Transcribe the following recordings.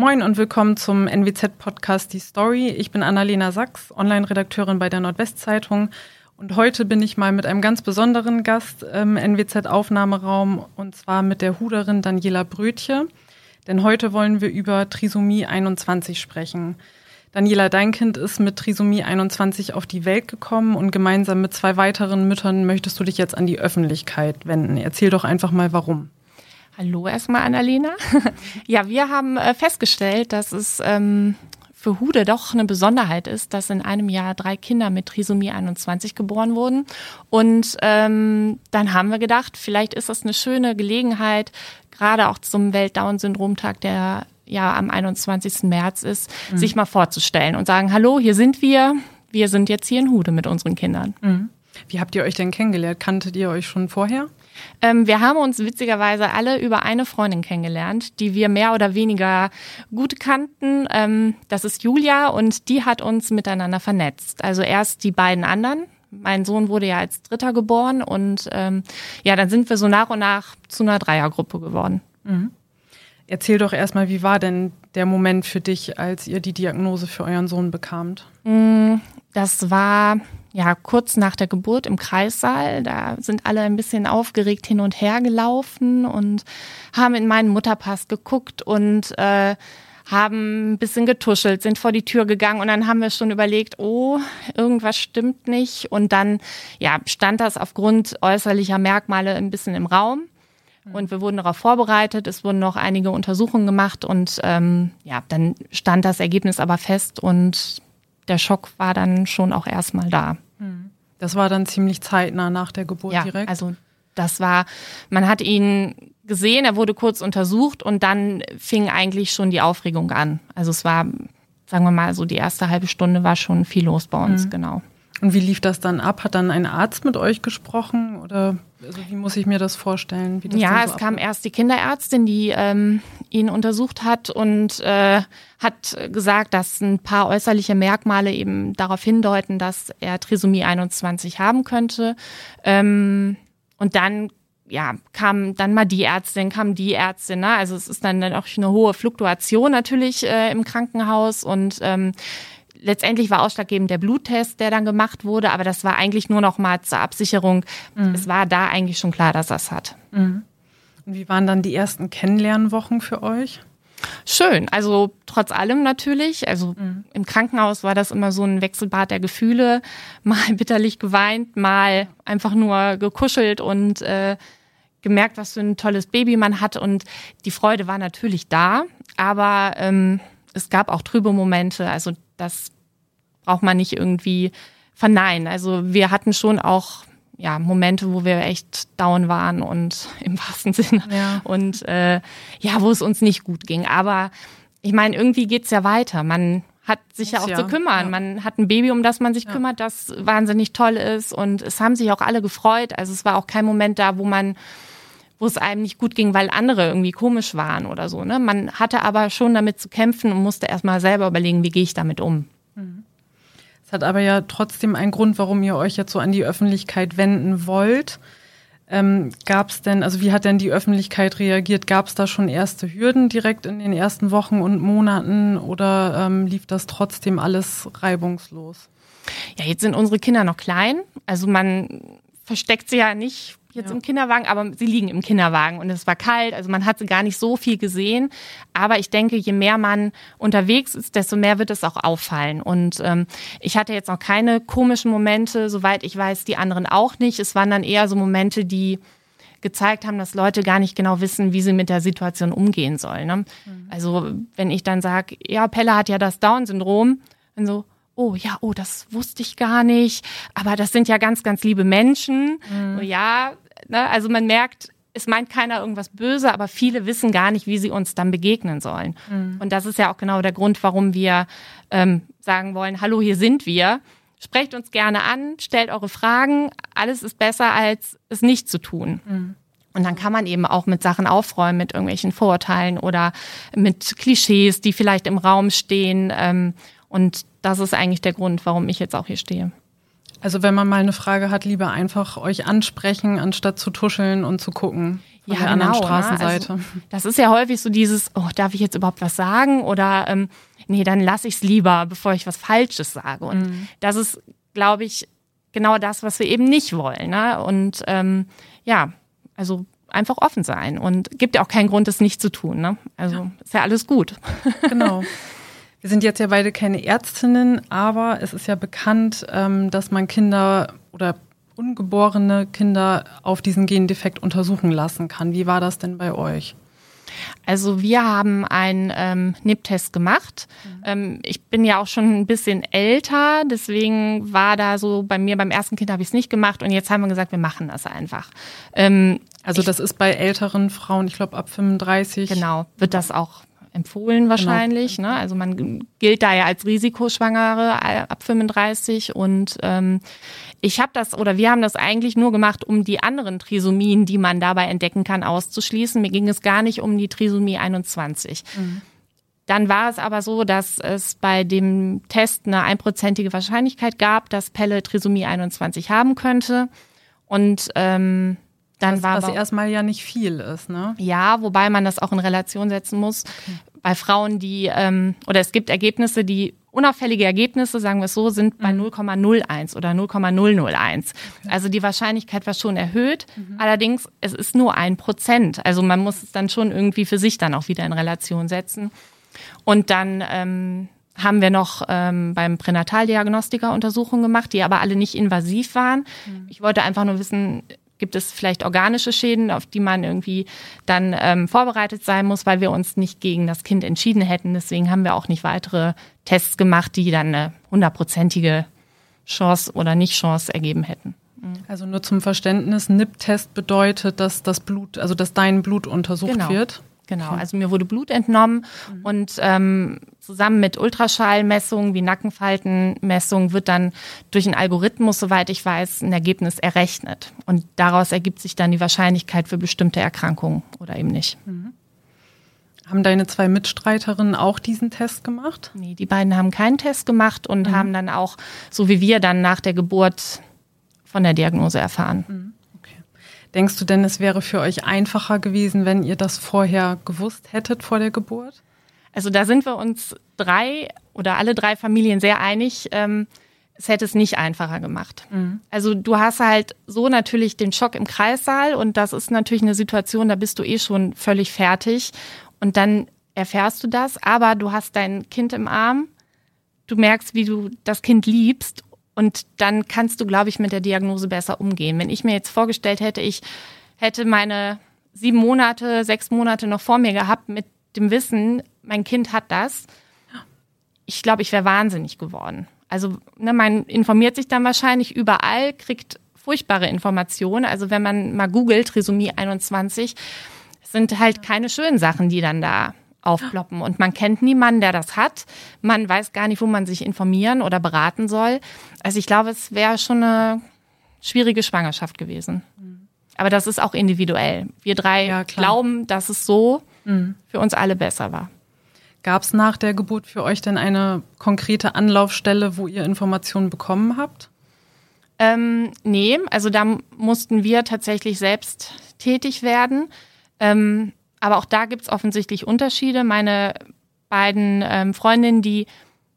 Moin und willkommen zum NWZ-Podcast Die Story. Ich bin Annalena Sachs, Online-Redakteurin bei der Nordwestzeitung. Und heute bin ich mal mit einem ganz besonderen Gast im NWZ-Aufnahmeraum und zwar mit der Huderin Daniela Brötje. Denn heute wollen wir über Trisomie 21 sprechen. Daniela, dein Kind ist mit Trisomie 21 auf die Welt gekommen und gemeinsam mit zwei weiteren Müttern möchtest du dich jetzt an die Öffentlichkeit wenden. Erzähl doch einfach mal warum. Hallo erstmal, Annalena. ja, wir haben äh, festgestellt, dass es ähm, für Hude doch eine Besonderheit ist, dass in einem Jahr drei Kinder mit Trisomie 21 geboren wurden. Und ähm, dann haben wir gedacht, vielleicht ist das eine schöne Gelegenheit, gerade auch zum Welt-Down-Syndrom-Tag, der ja am 21. März ist, mhm. sich mal vorzustellen und sagen, hallo, hier sind wir. Wir sind jetzt hier in Hude mit unseren Kindern. Mhm. Wie habt ihr euch denn kennengelernt? Kanntet ihr euch schon vorher? Ähm, wir haben uns witzigerweise alle über eine Freundin kennengelernt, die wir mehr oder weniger gut kannten. Ähm, das ist Julia und die hat uns miteinander vernetzt. Also erst die beiden anderen. Mein Sohn wurde ja als Dritter geboren und ähm, ja, dann sind wir so nach und nach zu einer Dreiergruppe geworden. Mhm. Erzähl doch erstmal, wie war denn der Moment für dich, als ihr die Diagnose für euren Sohn bekamt? Mm, das war ja kurz nach der Geburt im Kreissaal. Da sind alle ein bisschen aufgeregt hin und her gelaufen und haben in meinen Mutterpass geguckt und äh, haben ein bisschen getuschelt, sind vor die Tür gegangen und dann haben wir schon überlegt, oh, irgendwas stimmt nicht. Und dann ja, stand das aufgrund äußerlicher Merkmale ein bisschen im Raum. Und wir wurden darauf vorbereitet, es wurden noch einige Untersuchungen gemacht und ähm, ja, dann stand das Ergebnis aber fest und der Schock war dann schon auch erstmal da. Das war dann ziemlich zeitnah nach der Geburt ja, direkt. Also das war, man hat ihn gesehen, er wurde kurz untersucht und dann fing eigentlich schon die Aufregung an. Also es war, sagen wir mal, so die erste halbe Stunde war schon viel los bei uns, mhm. genau. Und wie lief das dann ab? Hat dann ein Arzt mit euch gesprochen oder also wie muss ich mir das vorstellen? Das ja, so es kam erst die Kinderärztin, die ähm, ihn untersucht hat und äh, hat gesagt, dass ein paar äußerliche Merkmale eben darauf hindeuten, dass er Trisomie 21 haben könnte. Ähm, und dann ja, kam dann mal die Ärztin, kam die Ärztin. Ne? Also es ist dann, dann auch eine hohe Fluktuation natürlich äh, im Krankenhaus und ähm, letztendlich war ausschlaggebend der Bluttest, der dann gemacht wurde, aber das war eigentlich nur noch mal zur Absicherung. Mhm. Es war da eigentlich schon klar, dass das hat. Mhm. Und wie waren dann die ersten Kennenlernwochen für euch? Schön, also trotz allem natürlich. Also mhm. im Krankenhaus war das immer so ein Wechselbad der Gefühle. Mal bitterlich geweint, mal einfach nur gekuschelt und äh, gemerkt, was für ein tolles Baby man hat. Und die Freude war natürlich da, aber ähm, es gab auch trübe Momente. Also das braucht man nicht irgendwie verneinen. Also wir hatten schon auch ja, Momente, wo wir echt down waren und im wahrsten Sinne ja. und äh, ja, wo es uns nicht gut ging. Aber ich meine, irgendwie geht's ja weiter. Man hat sich ja auch ja. zu kümmern. Ja. Man hat ein Baby, um das man sich kümmert, das wahnsinnig toll ist. Und es haben sich auch alle gefreut. Also es war auch kein Moment da, wo man wo es einem nicht gut ging, weil andere irgendwie komisch waren oder so. Ne? Man hatte aber schon damit zu kämpfen und musste erstmal selber überlegen, wie gehe ich damit um. Mhm. Es hat aber ja trotzdem einen Grund, warum ihr euch jetzt so an die Öffentlichkeit wenden wollt. Ähm, Gab es denn, also wie hat denn die Öffentlichkeit reagiert? Gab es da schon erste Hürden direkt in den ersten Wochen und Monaten oder ähm, lief das trotzdem alles reibungslos? Ja, jetzt sind unsere Kinder noch klein. Also man versteckt sie ja nicht jetzt ja. im Kinderwagen, aber sie liegen im Kinderwagen und es war kalt, also man hat sie gar nicht so viel gesehen. Aber ich denke, je mehr man unterwegs ist, desto mehr wird es auch auffallen. Und ähm, ich hatte jetzt noch keine komischen Momente, soweit ich weiß, die anderen auch nicht. Es waren dann eher so Momente, die gezeigt haben, dass Leute gar nicht genau wissen, wie sie mit der Situation umgehen sollen. Ne? Mhm. Also wenn ich dann sage, ja, Pelle hat ja das Down-Syndrom, dann so, oh ja, oh, das wusste ich gar nicht, aber das sind ja ganz, ganz liebe Menschen. Mhm. Ja, ne, also man merkt, es meint keiner irgendwas böse, aber viele wissen gar nicht, wie sie uns dann begegnen sollen. Mhm. Und das ist ja auch genau der Grund, warum wir ähm, sagen wollen, hallo, hier sind wir. Sprecht uns gerne an, stellt eure Fragen. Alles ist besser, als es nicht zu tun. Mhm. Und dann kann man eben auch mit Sachen aufräumen, mit irgendwelchen Vorurteilen oder mit Klischees, die vielleicht im Raum stehen. Ähm, und das ist eigentlich der Grund, warum ich jetzt auch hier stehe. Also wenn man mal eine Frage hat, lieber einfach euch ansprechen, anstatt zu tuscheln und zu gucken. von ja, der genau, anderen Straßenseite. Also, das ist ja häufig so dieses, oh, darf ich jetzt überhaupt was sagen? Oder ähm, nee, dann lasse ich es lieber, bevor ich was Falsches sage. Und mhm. das ist, glaube ich, genau das, was wir eben nicht wollen. Ne? Und ähm, ja, also einfach offen sein und gibt ja auch keinen Grund, das nicht zu tun. Ne? Also ja. ist ja alles gut. Genau. Wir sind jetzt ja beide keine Ärztinnen, aber es ist ja bekannt, ähm, dass man Kinder oder ungeborene Kinder auf diesen Gendefekt untersuchen lassen kann. Wie war das denn bei euch? Also wir haben einen ähm, NIP-Test gemacht. Mhm. Ähm, ich bin ja auch schon ein bisschen älter, deswegen war da so bei mir beim ersten Kind habe ich es nicht gemacht und jetzt haben wir gesagt, wir machen das einfach. Ähm, also das ist bei älteren Frauen, ich glaube ab 35. Genau, wird das auch empfohlen genau. wahrscheinlich. Genau. Ne? Also man gilt da ja als Risikoschwangere ab 35 und ähm, ich habe das oder wir haben das eigentlich nur gemacht, um die anderen Trisomien, die man dabei entdecken kann, auszuschließen. Mir ging es gar nicht um die Trisomie 21. Mhm. Dann war es aber so, dass es bei dem Test eine einprozentige Wahrscheinlichkeit gab, dass Pelle Trisomie 21 haben könnte. Und ähm, dann was, war was erstmal ja nicht viel ist, ne? Ja, wobei man das auch in Relation setzen muss. Okay. Bei Frauen, die ähm, oder es gibt Ergebnisse, die unauffällige Ergebnisse, sagen wir es so, sind bei 0,01 mhm. oder 0,001. Okay. Also die Wahrscheinlichkeit war schon erhöht. Mhm. Allerdings, es ist nur ein Prozent. Also man muss es dann schon irgendwie für sich dann auch wieder in Relation setzen. Und dann ähm, haben wir noch ähm, beim Pränataldiagnostiker Untersuchungen gemacht, die aber alle nicht invasiv waren. Mhm. Ich wollte einfach nur wissen, gibt es vielleicht organische Schäden, auf die man irgendwie dann ähm, vorbereitet sein muss, weil wir uns nicht gegen das Kind entschieden hätten. Deswegen haben wir auch nicht weitere Tests gemacht, die dann eine hundertprozentige Chance oder nicht Chance ergeben hätten. Mhm. Also nur zum Verständnis, NIP-Test bedeutet, dass das Blut, also dass dein Blut untersucht genau. wird. Genau, also mir wurde Blut entnommen mhm. und ähm, zusammen mit Ultraschallmessungen wie Nackenfaltenmessungen wird dann durch einen Algorithmus, soweit ich weiß, ein Ergebnis errechnet. Und daraus ergibt sich dann die Wahrscheinlichkeit für bestimmte Erkrankungen oder eben nicht. Mhm. Haben deine zwei Mitstreiterinnen auch diesen Test gemacht? Nee, die beiden haben keinen Test gemacht und mhm. haben dann auch, so wie wir, dann nach der Geburt von der Diagnose erfahren. Denkst du denn, es wäre für euch einfacher gewesen, wenn ihr das vorher gewusst hättet vor der Geburt? Also da sind wir uns drei oder alle drei Familien sehr einig. Ähm, es hätte es nicht einfacher gemacht. Mhm. Also du hast halt so natürlich den Schock im Kreissaal und das ist natürlich eine Situation, da bist du eh schon völlig fertig und dann erfährst du das, aber du hast dein Kind im Arm, du merkst, wie du das Kind liebst und dann kannst du, glaube ich, mit der Diagnose besser umgehen. Wenn ich mir jetzt vorgestellt hätte, ich hätte meine sieben Monate, sechs Monate noch vor mir gehabt mit dem Wissen, mein Kind hat das, ich glaube, ich wäre wahnsinnig geworden. Also ne, man informiert sich dann wahrscheinlich überall, kriegt furchtbare Informationen. Also wenn man mal googelt, Trisomie 21, sind halt keine schönen Sachen, die dann da aufploppen. Und man kennt niemanden, der das hat. Man weiß gar nicht, wo man sich informieren oder beraten soll. Also ich glaube, es wäre schon eine schwierige Schwangerschaft gewesen. Aber das ist auch individuell. Wir drei ja, glauben, dass es so mhm. für uns alle besser war. Gab es nach der Geburt für euch denn eine konkrete Anlaufstelle, wo ihr Informationen bekommen habt? Ähm, nee, also da mussten wir tatsächlich selbst tätig werden. Ähm, aber auch da gibt's offensichtlich Unterschiede. Meine beiden ähm, Freundinnen, die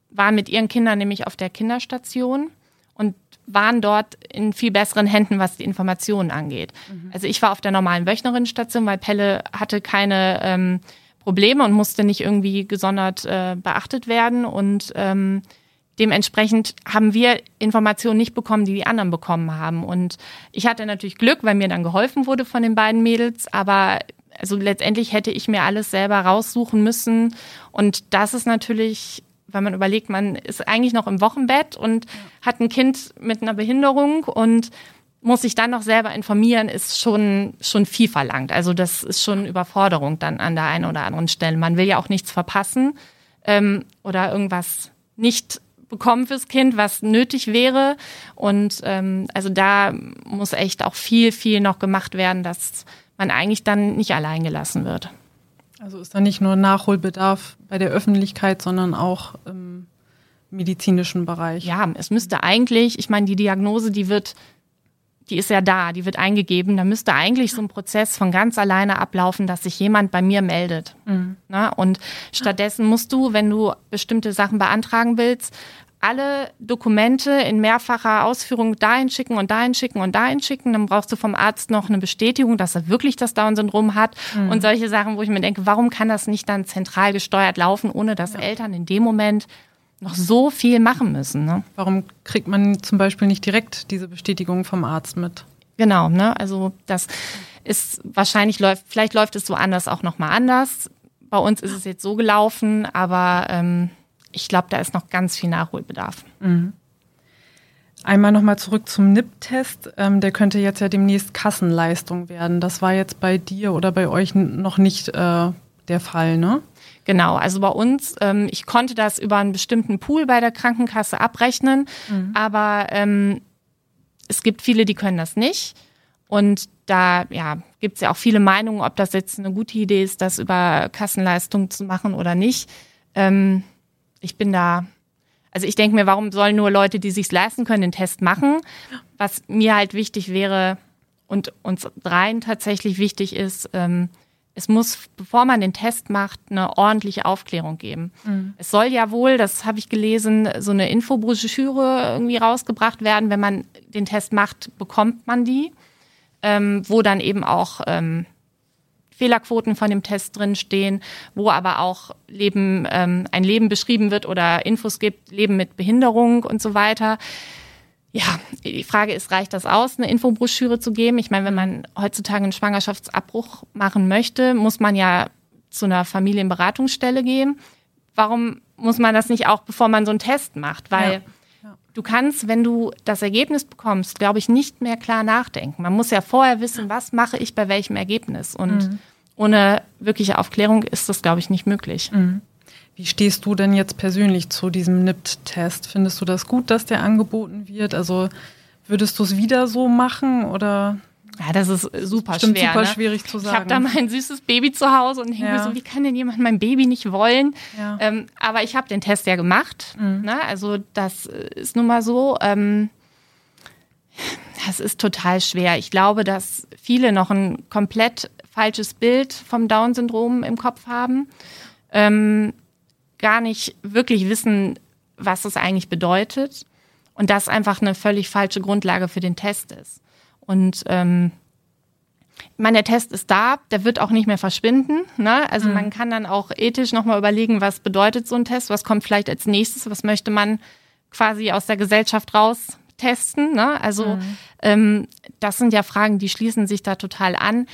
waren mit ihren Kindern nämlich auf der Kinderstation und waren dort in viel besseren Händen, was die Informationen angeht. Mhm. Also ich war auf der normalen Wöchnerinnenstation, weil Pelle hatte keine ähm, Probleme und musste nicht irgendwie gesondert äh, beachtet werden. Und ähm, dementsprechend haben wir Informationen nicht bekommen, die die anderen bekommen haben. Und ich hatte natürlich Glück, weil mir dann geholfen wurde von den beiden Mädels, aber also letztendlich hätte ich mir alles selber raussuchen müssen. Und das ist natürlich, wenn man überlegt, man ist eigentlich noch im Wochenbett und hat ein Kind mit einer Behinderung und muss sich dann noch selber informieren, ist schon, schon viel verlangt. Also das ist schon Überforderung dann an der einen oder anderen Stelle. Man will ja auch nichts verpassen ähm, oder irgendwas nicht bekommen fürs Kind, was nötig wäre. Und ähm, also da muss echt auch viel, viel noch gemacht werden, dass man eigentlich dann nicht allein gelassen wird. Also ist da nicht nur Nachholbedarf bei der Öffentlichkeit, sondern auch im medizinischen Bereich? Ja, es müsste eigentlich, ich meine, die Diagnose, die wird die ist ja da, die wird eingegeben. Da müsste eigentlich so ein Prozess von ganz alleine ablaufen, dass sich jemand bei mir meldet. Mhm. Na, und stattdessen musst du, wenn du bestimmte Sachen beantragen willst, alle Dokumente in mehrfacher Ausführung dahin schicken und dahin schicken und dahin schicken. Dann brauchst du vom Arzt noch eine Bestätigung, dass er wirklich das Down-Syndrom hat mhm. und solche Sachen, wo ich mir denke, warum kann das nicht dann zentral gesteuert laufen, ohne dass ja. Eltern in dem Moment noch so viel machen müssen. Ne? Warum kriegt man zum Beispiel nicht direkt diese Bestätigung vom Arzt mit? Genau, ne? Also das ist wahrscheinlich läuft, vielleicht läuft es so anders auch nochmal anders. Bei uns ist es jetzt so gelaufen, aber ähm, ich glaube, da ist noch ganz viel Nachholbedarf. Mhm. Einmal nochmal zurück zum NIP-Test. Ähm, der könnte jetzt ja demnächst Kassenleistung werden. Das war jetzt bei dir oder bei euch noch nicht äh, der Fall, ne? Genau, also bei uns, ähm, ich konnte das über einen bestimmten Pool bei der Krankenkasse abrechnen, mhm. aber ähm, es gibt viele, die können das nicht. Und da ja, gibt es ja auch viele Meinungen, ob das jetzt eine gute Idee ist, das über Kassenleistung zu machen oder nicht. Ähm, ich bin da, also ich denke mir, warum sollen nur Leute, die sich leisten können, den Test machen? Was mir halt wichtig wäre und uns dreien tatsächlich wichtig ist, ähm, es muss, bevor man den Test macht, eine ordentliche Aufklärung geben. Mhm. Es soll ja wohl, das habe ich gelesen, so eine Infobroschüre irgendwie rausgebracht werden. Wenn man den Test macht, bekommt man die, ähm, wo dann eben auch ähm, Fehlerquoten von dem Test drinstehen, wo aber auch Leben, ähm, ein Leben beschrieben wird oder Infos gibt, Leben mit Behinderung und so weiter. Ja, die Frage ist, reicht das aus, eine Infobroschüre zu geben? Ich meine, wenn man heutzutage einen Schwangerschaftsabbruch machen möchte, muss man ja zu einer Familienberatungsstelle gehen. Warum muss man das nicht auch, bevor man so einen Test macht? Weil ja. Ja. du kannst, wenn du das Ergebnis bekommst, glaube ich, nicht mehr klar nachdenken. Man muss ja vorher wissen, was mache ich bei welchem Ergebnis. Und mhm. Ohne wirkliche Aufklärung ist das, glaube ich, nicht möglich. Mhm. Wie stehst du denn jetzt persönlich zu diesem NIPT-Test? Findest du das gut, dass der angeboten wird? Also würdest du es wieder so machen oder? Ja, das ist super Stimmt, schwer. super ne? schwierig zu sagen. Ich habe da mein süßes Baby zu Hause und denke ja. mir so, wie kann denn jemand mein Baby nicht wollen? Ja. Ähm, aber ich habe den Test ja gemacht. Mhm. Ne? Also das ist nun mal so. Ähm, das ist total schwer. Ich glaube, dass viele noch ein komplett falsches Bild vom Down-Syndrom im Kopf haben. Ähm, gar nicht wirklich wissen, was es eigentlich bedeutet und das einfach eine völlig falsche Grundlage für den Test ist. Und ähm, ich meine, der Test ist da, der wird auch nicht mehr verschwinden. Ne? Also mhm. man kann dann auch ethisch nochmal überlegen, was bedeutet so ein Test, was kommt vielleicht als nächstes, was möchte man quasi aus der Gesellschaft raus testen. Ne? Also mhm. ähm, das sind ja Fragen, die schließen sich da total an.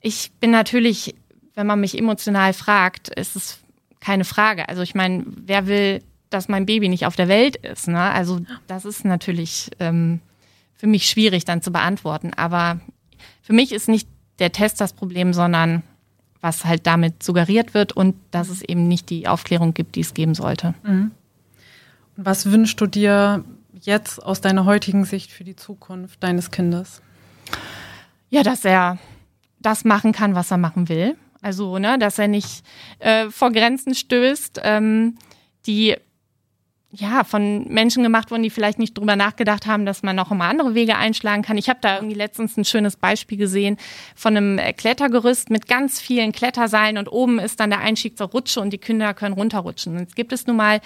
Ich bin natürlich, wenn man mich emotional fragt, ist es keine Frage. Also ich meine, wer will, dass mein Baby nicht auf der Welt ist? Ne? Also das ist natürlich ähm, für mich schwierig dann zu beantworten. Aber für mich ist nicht der Test das Problem, sondern was halt damit suggeriert wird und dass es eben nicht die Aufklärung gibt, die es geben sollte. Mhm. Was wünschst du dir jetzt aus deiner heutigen Sicht für die Zukunft deines Kindes? Ja, dass er das machen kann, was er machen will. Also, ne, dass er nicht äh, vor Grenzen stößt, ähm, die ja von Menschen gemacht wurden, die vielleicht nicht drüber nachgedacht haben, dass man noch immer andere Wege einschlagen kann. Ich habe da irgendwie letztens ein schönes Beispiel gesehen von einem äh, Klettergerüst mit ganz vielen Kletterseilen und oben ist dann der Einstieg zur Rutsche und die Kinder können runterrutschen. Jetzt gibt es nun mal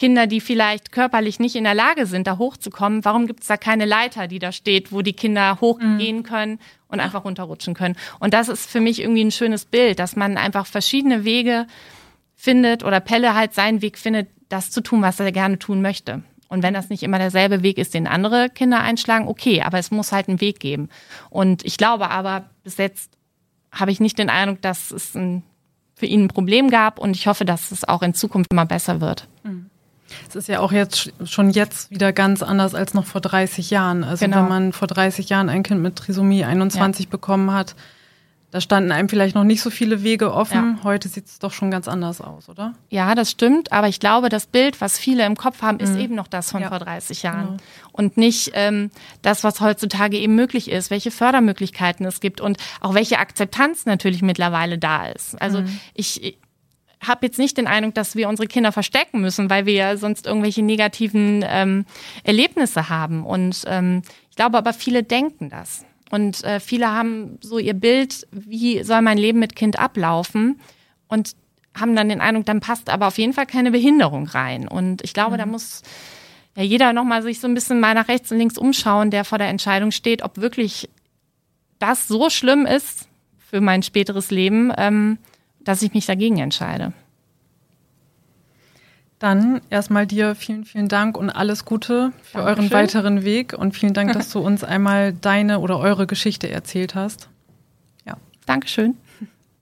Kinder, die vielleicht körperlich nicht in der Lage sind, da hochzukommen, warum gibt es da keine Leiter, die da steht, wo die Kinder hochgehen mhm. können und einfach runterrutschen können? Und das ist für mich irgendwie ein schönes Bild, dass man einfach verschiedene Wege findet oder Pelle halt seinen Weg findet, das zu tun, was er gerne tun möchte. Und wenn das nicht immer derselbe Weg ist, den andere Kinder einschlagen, okay, aber es muss halt einen Weg geben. Und ich glaube aber, bis jetzt habe ich nicht den Eindruck, dass es ein, für ihn ein Problem gab und ich hoffe, dass es auch in Zukunft immer besser wird. Mhm. Es ist ja auch jetzt schon jetzt wieder ganz anders als noch vor 30 Jahren. Also genau. wenn man vor 30 Jahren ein Kind mit Trisomie 21 ja. bekommen hat, da standen einem vielleicht noch nicht so viele Wege offen. Ja. Heute sieht es doch schon ganz anders aus, oder? Ja, das stimmt. Aber ich glaube, das Bild, was viele im Kopf haben, ist mhm. eben noch das von ja. vor 30 Jahren. Genau. Und nicht ähm, das, was heutzutage eben möglich ist, welche Fördermöglichkeiten es gibt und auch welche Akzeptanz natürlich mittlerweile da ist. Also mhm. ich habe jetzt nicht den Eindruck, dass wir unsere Kinder verstecken müssen, weil wir ja sonst irgendwelche negativen ähm, Erlebnisse haben. Und ähm, ich glaube aber, viele denken das. Und äh, viele haben so ihr Bild, wie soll mein Leben mit Kind ablaufen? Und haben dann den Eindruck, dann passt aber auf jeden Fall keine Behinderung rein. Und ich glaube, mhm. da muss ja jeder nochmal sich so ein bisschen mal nach rechts und links umschauen, der vor der Entscheidung steht, ob wirklich das so schlimm ist für mein späteres Leben, ähm, dass ich mich dagegen entscheide. Dann erstmal dir vielen, vielen Dank und alles Gute für Dankeschön. euren weiteren Weg und vielen Dank, dass du uns einmal deine oder eure Geschichte erzählt hast. Ja. Dankeschön.